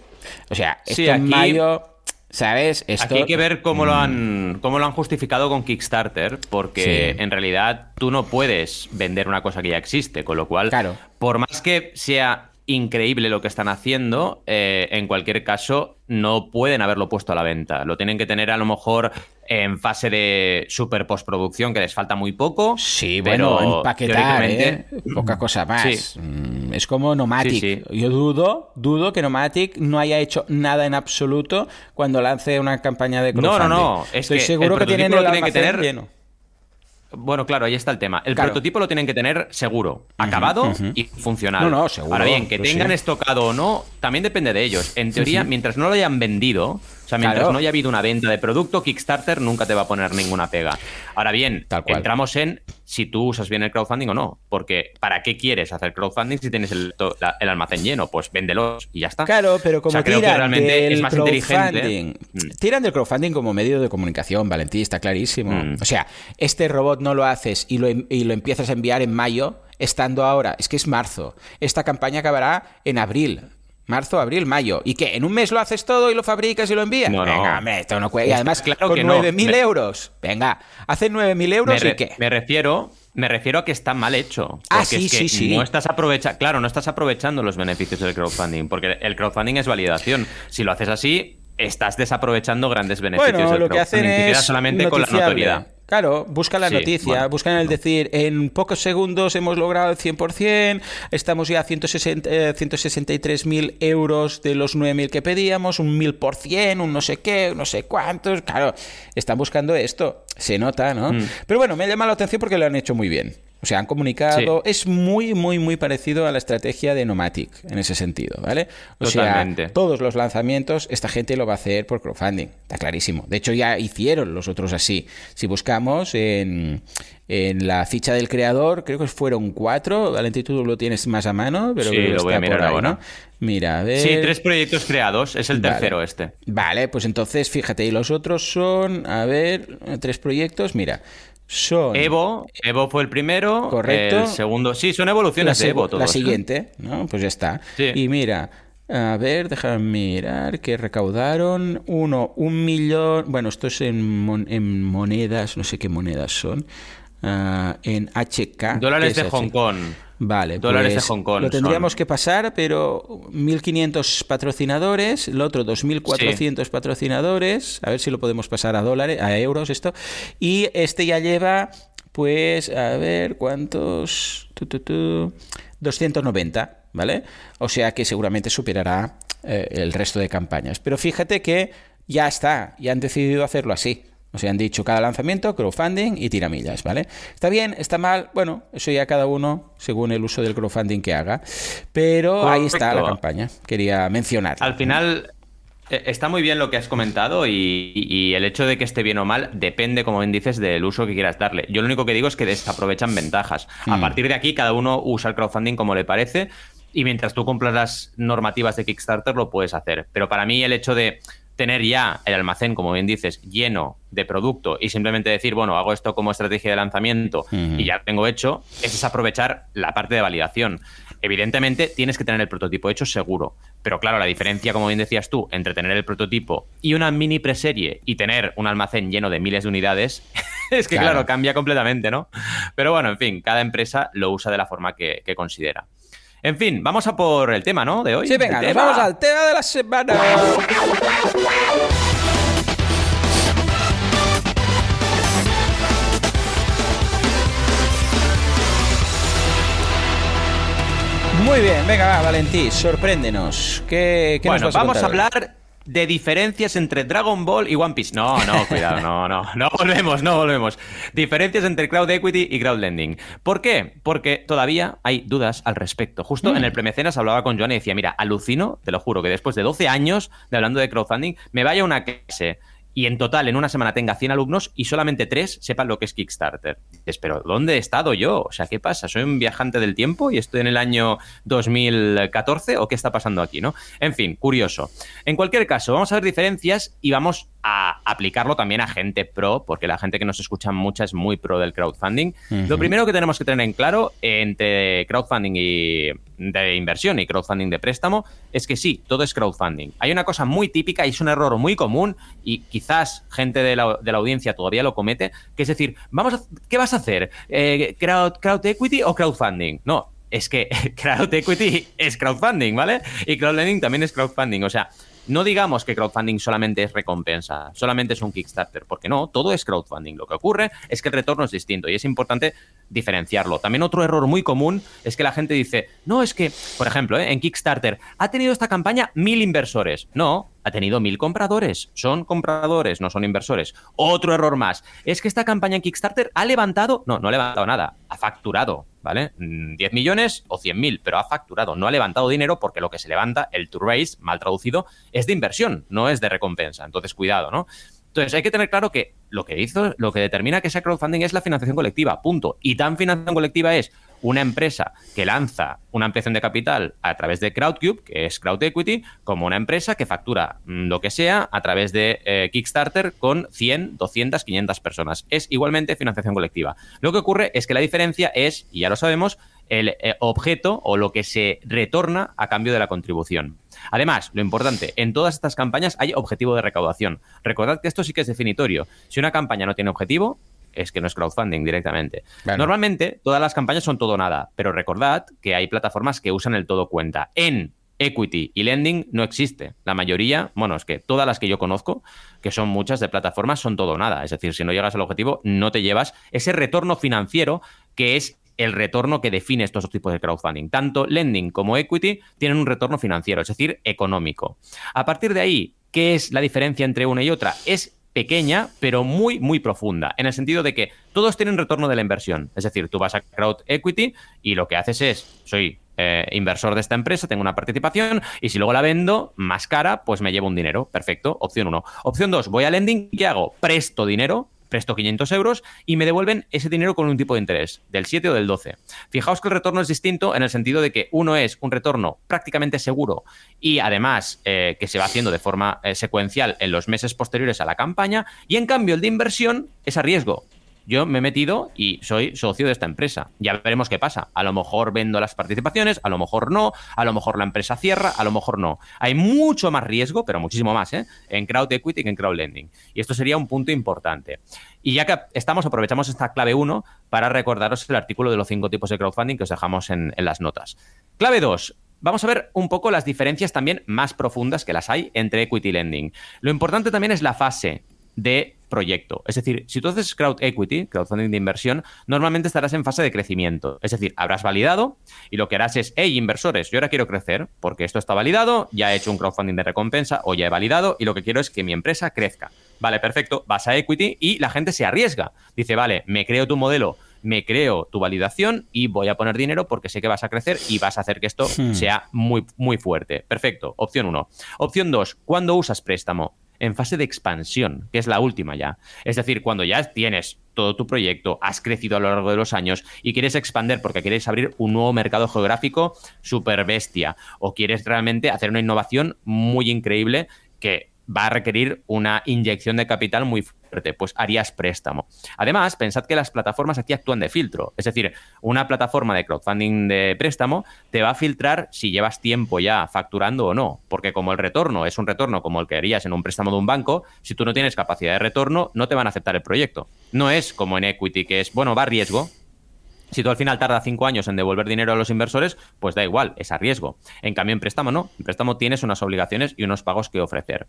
O sea, esto en mayo... ¿Sabes? Esto... Aquí hay que ver cómo, lo han, mm. cómo lo han justificado con Kickstarter, porque en realidad tú no puedes vender una cosa que ya existe, con lo cual, claro. por más que sea increíble lo que están haciendo. Eh, en cualquier caso, no pueden haberlo puesto a la venta. Lo tienen que tener a lo mejor en fase de super postproducción, que les falta muy poco. Sí, bueno, empaquetar, ¿eh? poca cosa <clears throat> más. Mm, es como Nomatic. Yo dudo, dudo que Nomatic no haya hecho nada en absoluto cuando lance una campaña de crowdfunding. No, no, no. Estoy seguro que tienen el que tener lleno. Bueno, claro, ahí está el tema. El prototipo lo tienen que tener seguro, acabado y funcional. No, no, seguro. Ahora bien, que tengan estocado o no, también depende de ellos. En teoría, mientras no lo hayan vendido, o sea, mientras no haya habido una venta de producto, Kickstarter nunca te va a poner ninguna pega. Ahora bien, entramos en si tú usas bien el crowdfunding o no. Porque ¿para qué quieres hacer crowdfunding si tienes el, almacén lleno? Pues véndelos y ya está. Claro, pero como tiran del crowdfunding, mm. tiran del crowdfunding como medio de comunicación, Valentín, está clarísimo. Mm. O sea, este robot no lo haces y lo, y lo empiezas a enviar en mayo, estando ahora, es que es marzo. Esta campaña acabará en abril. Marzo, abril, mayo. ¿Y qué? ¿En un mes lo haces todo y lo fabricas y lo envías? No, Venga, no. esto no cuesta. Y además, claro con 9.000 euros. Venga, hacen 9.000 euros y qué. Me refiero, me refiero a que está mal hecho. Ah, sí, sí, sí. No estás aprovecha claro, no estás aprovechando los beneficios del crowdfunding, porque el crowdfunding es validación. Si lo haces así, estás desaprovechando grandes beneficios bueno, del lo que hacen es solamente con la notoriedad. Claro, busca la noticia, buscan el decir, en pocos segundos hemos logrado el 100%, estamos ya a 163.000 eh, euros de los 9.000 que pedíamos, un 1.000%, un no sé qué, no sé cuántos, claro, están buscando esto, se nota, ¿no? Mm. Pero bueno, me llama la atención porque lo han hecho muy bien. O sea, han comunicado. Es muy, muy, muy parecido a la estrategia de Nomatic en ese sentido, ¿vale? O Totalmente. sea, todos los lanzamientos, esta gente lo va a hacer por crowdfunding, está clarísimo. De hecho, ya hicieron los otros así. Si buscamos en, en la ficha del creador, creo que fueron cuatro. Valentín, tú lo tienes más a mano, pero sí, lo voy a mirar ahora. Mira, a ver. Sí, tres proyectos creados, es el tercero este. Vale, pues entonces fíjate, y los otros son, a ver, tres proyectos, mira. Son... Evo, Evo fue el primero. Correcto. El segundo, sí, son evoluciones de Evo. la siguiente, ¿no? Pues ya está. Y mira, A ver, déjame mirar que recaudaron uno, un millón, bueno, esto es en, en monedas, no sé qué monedas son, ah, en HK. Dólares de Hong Kong. Vale, dólares de pues Hong Kong. Lo tendríamos que pasar, pero 1.500 patrocinadores, el otro 2.400 patrocinadores, a ver si lo podemos pasar a dólares, a euros esto, y este ya lleva, pues, a ver, ¿cuántos? 290. ¿vale? O sea que seguramente superará eh, el resto de campañas. Pero fíjate que ya está, ya han decidido hacerlo así. O sea, han dicho cada lanzamiento, crowdfunding y tiramillas, ¿vale? Está bien, está mal, bueno, eso ya cada uno según el uso del crowdfunding que haga. Pero ahí está la campaña, quería mencionar. Al final, eh, Está muy bien lo que has comentado y, el hecho de que esté bien o mal depende, como bien dices, del uso que quieras darle. Yo lo único que digo es que desaprovechan ventajas. A mm. partir de aquí, cada uno usa el crowdfunding como le parece y mientras tú cumplas las normativas de Kickstarter lo puedes hacer. Pero para mí el hecho de tener ya el almacén, como bien dices, lleno de producto y simplemente decir, bueno, hago esto como estrategia de lanzamiento y ya tengo hecho, es aprovechar la parte de validación. Evidentemente tienes que tener el prototipo hecho seguro, pero claro, la diferencia, como bien decías tú, entre tener el prototipo y una mini preserie y tener un almacén lleno de miles de unidades, <laughs> es que claro. cambia completamente, ¿no? Pero bueno, en fin, cada empresa lo usa de la forma que considera. En fin, vamos a por el tema, ¿no? De hoy. Sí, venga, vamos al tema de la semana. Muy bien, venga, va, Valentí, sorpréndenos. ¿Qué, qué bueno, nos vas vamos a, hablar de diferencias entre Dragon Ball y One Piece. No, no, <laughs> cuidado, no, no, no volvemos, no volvemos. Diferencias entre crowd equity y crowd lending. ¿Por qué? Porque todavía hay dudas al respecto. Justo en el mm. premecenas hablaba con Joan y decía, mira, alucino, te lo juro, que después de 12 años de hablando de crowdfunding, me vaya una clase y en total en una semana tenga 100 alumnos y solamente 3 sepan lo que es Kickstarter. Dices, pero ¿dónde he estado yo? O sea, ¿qué pasa? ¿Soy un viajante del tiempo y estoy en el año 2014 o qué está pasando aquí, no? En fin, curioso. En cualquier caso, vamos a ver diferencias y vamos a aplicarlo también a gente pro, porque la gente que nos escucha mucha es muy pro del crowdfunding. Lo primero que tenemos que tener en claro entre crowdfunding y de inversión y crowdfunding de préstamo es que sí, todo es crowdfunding. Hay una cosa muy típica y es un error muy común y quizás gente de la, audiencia todavía lo comete, que es decir, vamos a, ¿qué vas a hacer? Eh, crowd, ¿Crowd equity o crowdfunding? No, es que <laughs> crowd equity es crowdfunding, ¿vale? Y crowdlending también es crowdfunding. O sea, no digamos que crowdfunding solamente es recompensa, solamente es un Kickstarter, porque no, todo es crowdfunding. Lo que ocurre es que el retorno es distinto y es importante diferenciarlo. También otro error muy común es que la gente dice, no, es que, por ejemplo, ¿eh? en Kickstarter ha tenido esta campaña mil inversores. No, ha tenido mil compradores. Son compradores, no son inversores. Otro error más es que esta campaña en Kickstarter ha levantado, no, no ha levantado nada, ha facturado. ¿vale? 10 mm, millones o 100 mil, pero ha facturado, no ha levantado dinero porque lo que se levanta, el to raise, mal traducido, es de inversión, no es de recompensa. Entonces, cuidado, ¿no? Entonces, hay que tener claro que lo que hizo, lo que determina que sea crowdfunding es la financiación colectiva, punto. Y tan financiación colectiva es una empresa que lanza una ampliación de capital a través de Crowdcube, que es Crowd Equity, como una empresa que factura mm, lo que sea a través de eh, Kickstarter con 100, 200, 500 personas. Es igualmente financiación colectiva. Lo que ocurre es que la diferencia es, y ya lo sabemos, el eh, objeto o lo que se retorna a cambio de la contribución. Además, lo importante, en todas estas campañas hay objetivo de recaudación. Recordad que esto sí que es definitorio. Si una campaña no tiene objetivo, es que no es crowdfunding directamente. Normalmente todas las campañas son todo nada, pero recordad que hay plataformas que usan el todo cuenta. En equity y lending no existe. La mayoría, bueno, es que todas las que yo conozco, que son muchas de plataformas, son todo nada. Es decir, si no llegas al objetivo, no te llevas ese retorno financiero que es el retorno que define estos tipos de crowdfunding. Tanto lending como equity tienen un retorno financiero, es decir, económico. A partir de ahí, ¿qué es la diferencia entre una y otra? Es pequeña, pero muy, muy profunda, en el sentido de que todos tienen retorno de la inversión. Es decir, tú vas a Crowd Equity y lo que haces es, soy eh, inversor de esta empresa, tengo una participación y si luego la vendo más cara, pues me llevo un dinero. Perfecto, opción 1. Opción 2, voy a lending, ¿qué hago? Presto dinero presto 500 euros y me devuelven ese dinero con un tipo de interés, del 7 o del 12. Fijaos que el retorno es distinto en el sentido de que uno es un retorno prácticamente seguro y además eh, que se va haciendo de forma eh, secuencial en los meses posteriores a la campaña y en cambio el de inversión es a riesgo. Yo me he metido y soy socio de esta empresa. Ya veremos qué pasa. A lo mejor vendo las participaciones, a lo mejor no, a lo mejor la empresa cierra, a lo mejor no. Hay mucho más riesgo, pero muchísimo más, ¿eh? en crowd equity que en crowd lending. Y esto sería un punto importante. Y ya que estamos, aprovechamos esta clave 1 para recordaros el artículo de los cinco tipos de crowdfunding que os dejamos en, en las notas. Clave 2. Vamos a ver un poco las diferencias también más profundas que las hay entre equity lending. Lo importante también es la fase de proyecto. Es decir, si tú haces crowd equity, crowdfunding de inversión, normalmente estarás en fase de crecimiento. Es decir, habrás validado y lo que harás es, hey, inversores, yo ahora quiero crecer porque esto está validado, ya he hecho un crowdfunding de recompensa o ya he validado y lo que quiero es que mi empresa crezca. Vale, perfecto, vas a equity y la gente se arriesga. Dice, vale, me creo tu modelo, me creo tu validación y voy a poner dinero porque sé que vas a crecer y vas a hacer que esto hmm. sea muy, muy fuerte. Perfecto, opción 1. Opción 2, ¿cuándo usas préstamo? En fase de expansión, que es la última ya. Es decir, cuando ya tienes todo tu proyecto, has crecido a lo largo de los años y quieres expandir porque quieres abrir un nuevo mercado geográfico super bestia o quieres realmente hacer una innovación muy increíble que va a requerir una inyección de capital muy pues harías préstamo. Además, pensad que las plataformas aquí actúan de filtro, es decir, una plataforma de crowdfunding de préstamo te va a filtrar si llevas tiempo ya facturando o no, porque como el retorno es un retorno como el que harías en un préstamo de un banco, si tú no tienes capacidad de retorno, no te van a aceptar el proyecto. No es como en equity, que es, bueno, va a riesgo, si tú al final tardas cinco años en devolver dinero a los inversores, pues da igual, es a riesgo. En cambio, en préstamo no. En préstamo tienes unas obligaciones y unos pagos que ofrecer.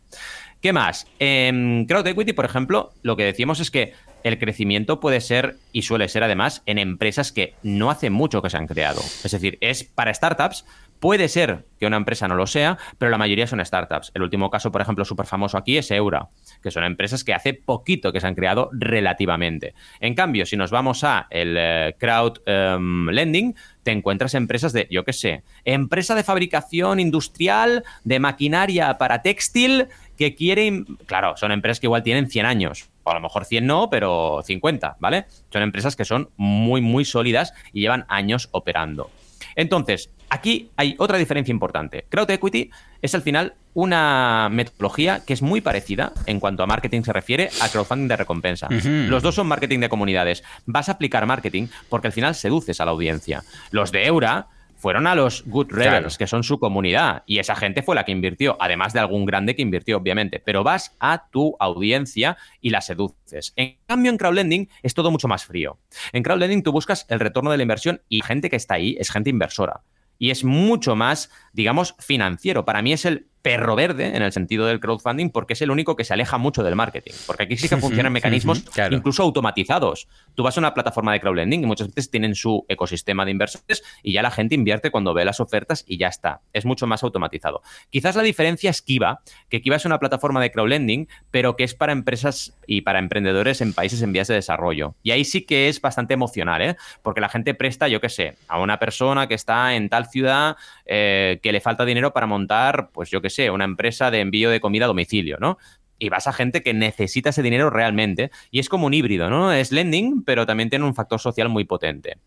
¿Qué más? En Crowd Equity, por ejemplo, lo que decíamos es que el crecimiento puede ser y suele ser además en empresas que no hace mucho que se han creado. Es decir, es para startups Puede ser que una empresa no lo sea, pero la mayoría son startups. El último caso, por ejemplo, súper famoso aquí es Eura, que son empresas que hace poquito que se han creado relativamente. En cambio, si nos vamos a el eh, crowd em, lending, te encuentras empresas de, yo qué sé, empresa de fabricación industrial, de maquinaria para textil, que quieren, claro, son empresas que igual tienen 100 años, o a lo mejor 100 no, pero 50, ¿vale? Son empresas que son muy, muy sólidas y llevan años operando. Entonces, aquí hay otra diferencia importante. Crowd Equity es al final una metodología que es muy parecida en cuanto a marketing se refiere a crowdfunding de recompensa. Los dos son marketing de comunidades. Vas a aplicar marketing porque al final seduces a la audiencia. Los de Eura fueron a los Good Rebels, que son su comunidad, y esa gente fue la que invirtió, además de algún grande que invirtió, obviamente, pero vas a tu audiencia y la seduces. En cambio, en crowdlending es todo mucho más frío. En crowdlending tú buscas el retorno de la inversión y gente que está ahí es gente inversora. Y es mucho más, digamos, financiero. Para mí es el perro verde en el sentido del crowdfunding porque es el único que se aleja mucho del marketing. Porque aquí sí que <laughs> funcionan mecanismos incluso automatizados. Tú vas a una plataforma de crowdlending y muchas veces tienen su ecosistema de inversores y ya la gente invierte cuando ve las ofertas y ya está. Es mucho más automatizado. Quizás la diferencia es Kiva, que Kiva es una plataforma de crowdlending, pero que es para empresas y para emprendedores en países en vías de desarrollo. Y ahí sí que es bastante emocional, ¿eh? Porque la gente presta, yo qué sé, a una persona que está en tal ciudad eh, que le falta dinero para montar, pues yo qué sé, una empresa de envío de comida a domicilio, ¿no? y vas a gente que necesita ese dinero realmente. Y es como un híbrido, ¿no? Es lending, pero también tiene un factor social muy potente.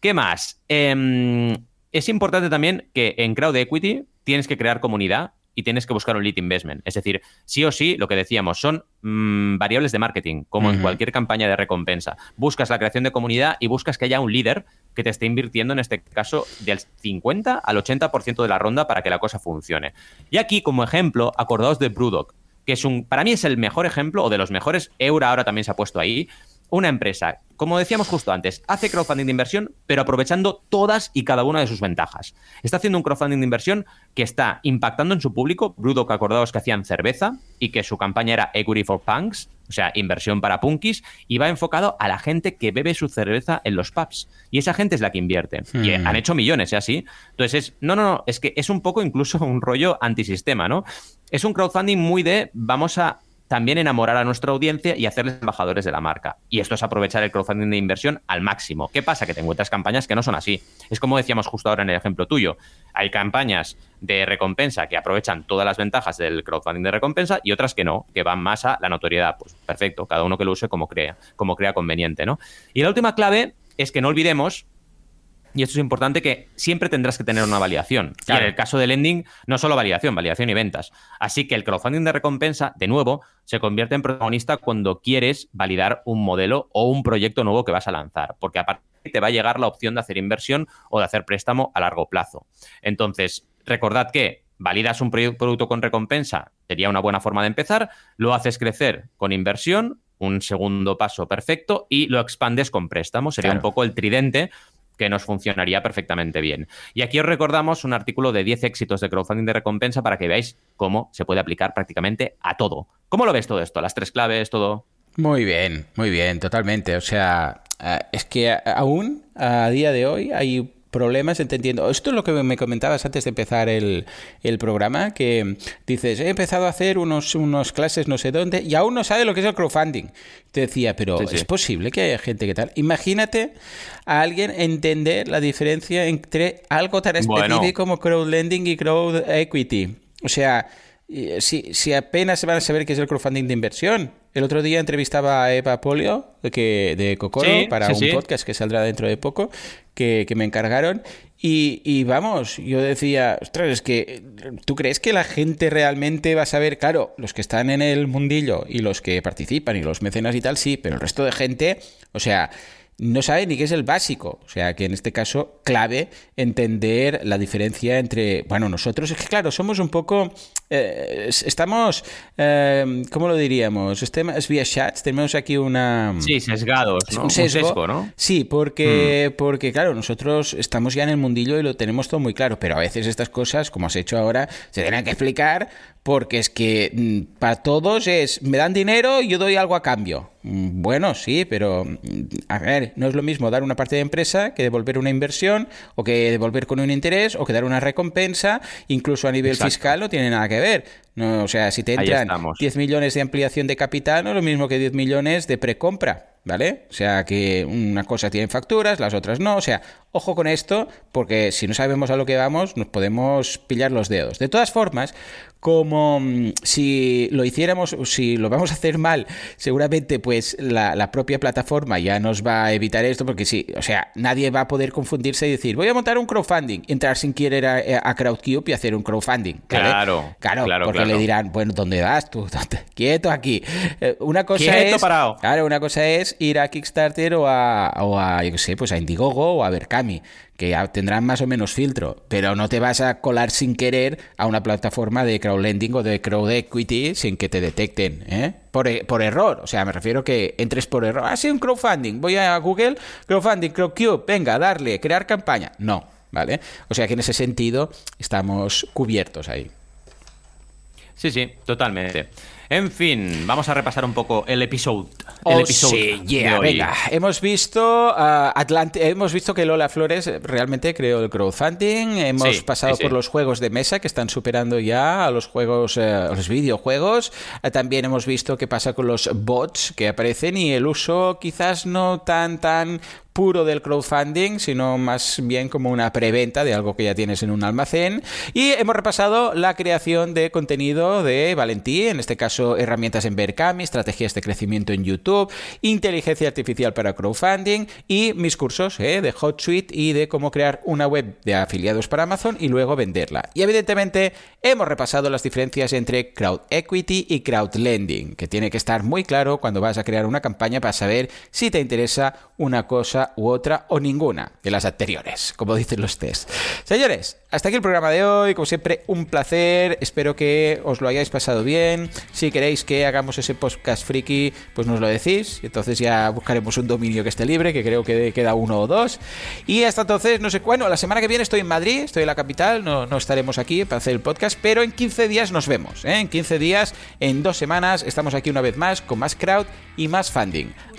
¿Qué más? Em, es importante también que en crowd equity tienes que crear comunidad y tienes que buscar un lead investment. Es decir, sí o sí, lo que decíamos, son mm, variables de marketing, como en cualquier campaña de recompensa. Buscas la creación de comunidad y buscas que haya un líder que te esté invirtiendo, en este caso, del 50 al 80% de la ronda para que la cosa funcione. Y aquí, como ejemplo, acordaos de Brewdog, que es un, para mí es el mejor ejemplo, o de los mejores, Eura ahora también se ha puesto ahí, una empresa, como decíamos justo antes, hace crowdfunding de inversión, pero aprovechando todas y cada una de sus ventajas. Está haciendo un crowdfunding de inversión que está impactando en su público. Brudo, que acordados que hacían cerveza y que su campaña era Equity for Punks, o sea, inversión para punkis, y va enfocado a la gente que bebe su cerveza en los pubs. Y esa gente es la que invierte. Y hmm. han hecho millones, ¿eh? Así. Entonces, es, no, no, no, es que es un poco incluso <laughs> un rollo antisistema, ¿no? Es un crowdfunding muy de vamos a también enamorar a nuestra audiencia y hacerles embajadores de la marca. Y esto es aprovechar el crowdfunding de inversión al máximo. ¿Qué pasa? Que te encuentras campañas que no son así. Es como decíamos justo ahora en el ejemplo tuyo. Hay campañas de recompensa que aprovechan todas las ventajas del crowdfunding de recompensa y otras que no, que van más a la notoriedad. Pues perfecto, cada uno que lo use como crea, como crea conveniente, ¿no? Y la última clave es que no olvidemos y esto es importante, que siempre tendrás que tener una validación. Y en el caso de lending, no solo validación, validación y ventas. Así que el crowdfunding de recompensa, de nuevo, se convierte en protagonista cuando quieres validar un modelo o un proyecto nuevo que vas a lanzar, porque aparte te va a llegar la opción de hacer inversión o de hacer préstamo a largo plazo. Entonces, recordad que validas un producto con recompensa, sería una buena forma de empezar, lo haces crecer con inversión, un segundo paso perfecto, y lo expandes con préstamo. Sería un poco el tridente que nos funcionaría perfectamente bien. Y aquí os recordamos un artículo de 10 éxitos de crowdfunding de recompensa para que veáis cómo se puede aplicar prácticamente a todo. ¿Cómo lo ves todo esto? Las tres claves, todo. Muy bien, muy bien, totalmente. O sea, eh, es que aún a día de hoy hay problemas entendiendo. Esto es lo que me comentabas antes de empezar el, programa, que dices, he empezado a hacer unos, unos clases no sé dónde y aún no sabe lo que es el crowdfunding. Te decía, pero ¿es posible que haya gente que tal? Imagínate a alguien entender la diferencia entre algo tan específico como crowdlending y crowd equity. O sea, si, si apenas se van a saber qué es el crowdfunding de inversión, el otro día entrevistaba a Eva Polio que, de Cocoro para un podcast que saldrá dentro de poco, que, me encargaron. Y, vamos, yo decía, ostras, es que tú crees que la gente realmente va a saber, claro, los que están en el mundillo y los que participan y los mecenas y tal, sí, pero el resto de gente, o sea, no sabe ni qué es el básico. O sea, que en este caso, clave entender la diferencia entre. Bueno, nosotros, es que claro, somos un poco. Eh, estamos. Eh, ¿Cómo lo diríamos? Es vía chats, tenemos aquí una. Sí, sesgados, ¿no? Un, sesgo, ¿no? Sí, porque, mm. porque, claro, nosotros estamos ya en el mundillo y lo tenemos todo muy claro, pero a veces estas cosas, como has hecho ahora, se tienen que explicar porque es que mm, para todos es, me dan dinero y yo doy algo a cambio. Mm, bueno, sí, pero mm, a ver, no es lo mismo dar una parte de empresa que devolver una inversión o que devolver con un interés o que dar una recompensa, incluso a nivel fiscal no tiene nada que ver. No, o sea, si te entran 10 millones de ampliación de capital, no es lo mismo que 10 millones de precompra. ¿Vale? O sea que una cosa tiene facturas, las otras no. O sea, ojo con esto, porque si no sabemos a lo que vamos, nos podemos pillar los dedos. De todas formas, como mm, si lo hiciéramos, si lo vamos a hacer mal, seguramente pues la, propia plataforma ya nos va a evitar esto, porque sí, o sea, nadie va a poder confundirse y decir, voy a montar un crowdfunding, entrar sin querer a, Crowdcube y hacer un crowdfunding. Claro, claro, claro, porque le dirán, bueno, ¿dónde vas tú? <laughs> Quieto aquí. Eh, una cosa Quieto es, parado. Claro, una cosa es ir a Kickstarter o a, o a yo qué sé, pues a Indiegogo o a Berkami que ya tendrán más o menos filtro, pero no te vas a colar sin querer a una plataforma de crowdlending o de crowd equity sin que te detecten, ¿eh? Por, e, por, error, o sea, me refiero que entres por error. Ah, sí, un crowdfunding, voy a Google, crowdfunding, crowdcube, venga, darle, crear campaña. No, ¿vale? O sea que en ese sentido estamos cubiertos ahí. Sí, sí, totalmente. En fin, vamos a repasar un poco el episodio. El oh, sí, venga. Hemos visto uh, hemos visto que Lola Flores realmente creó el crowdfunding. Hemos pasado por los juegos de mesa que están superando ya a los juegos, uh, los videojuegos. Uh, también hemos visto qué pasa con los bots que aparecen y el uso quizás no tan tan puro del crowdfunding, sino más bien como una preventa de algo que ya tienes en un almacén. Y hemos repasado la creación de contenido de Valentí, en este caso herramientas en Berkami, estrategias de crecimiento en YouTube, inteligencia artificial para crowdfunding y mis cursos ¿eh? de HotSuite y de cómo crear una web de afiliados para Amazon y luego venderla. Y evidentemente hemos repasado las diferencias entre crowd equity y crowd lending, que tiene que estar muy claro cuando vas a crear una campaña para saber si te interesa una cosa u otra o ninguna de las anteriores, como dicen los test. Señores, hasta aquí el programa de hoy. Como siempre, un placer. Espero que os lo hayáis pasado bien. Si queréis que hagamos ese podcast friki, pues nos lo decís. Entonces ya buscaremos un dominio que esté libre, que creo que queda uno o dos. Y hasta entonces, no sé cuándo. La semana que viene estoy en Madrid, estoy en la capital. No, no estaremos aquí para hacer el podcast, pero en 15 días nos vemos. ¿eh? En 15 días, en dos semanas, estamos aquí una vez más con más crowd y más funding.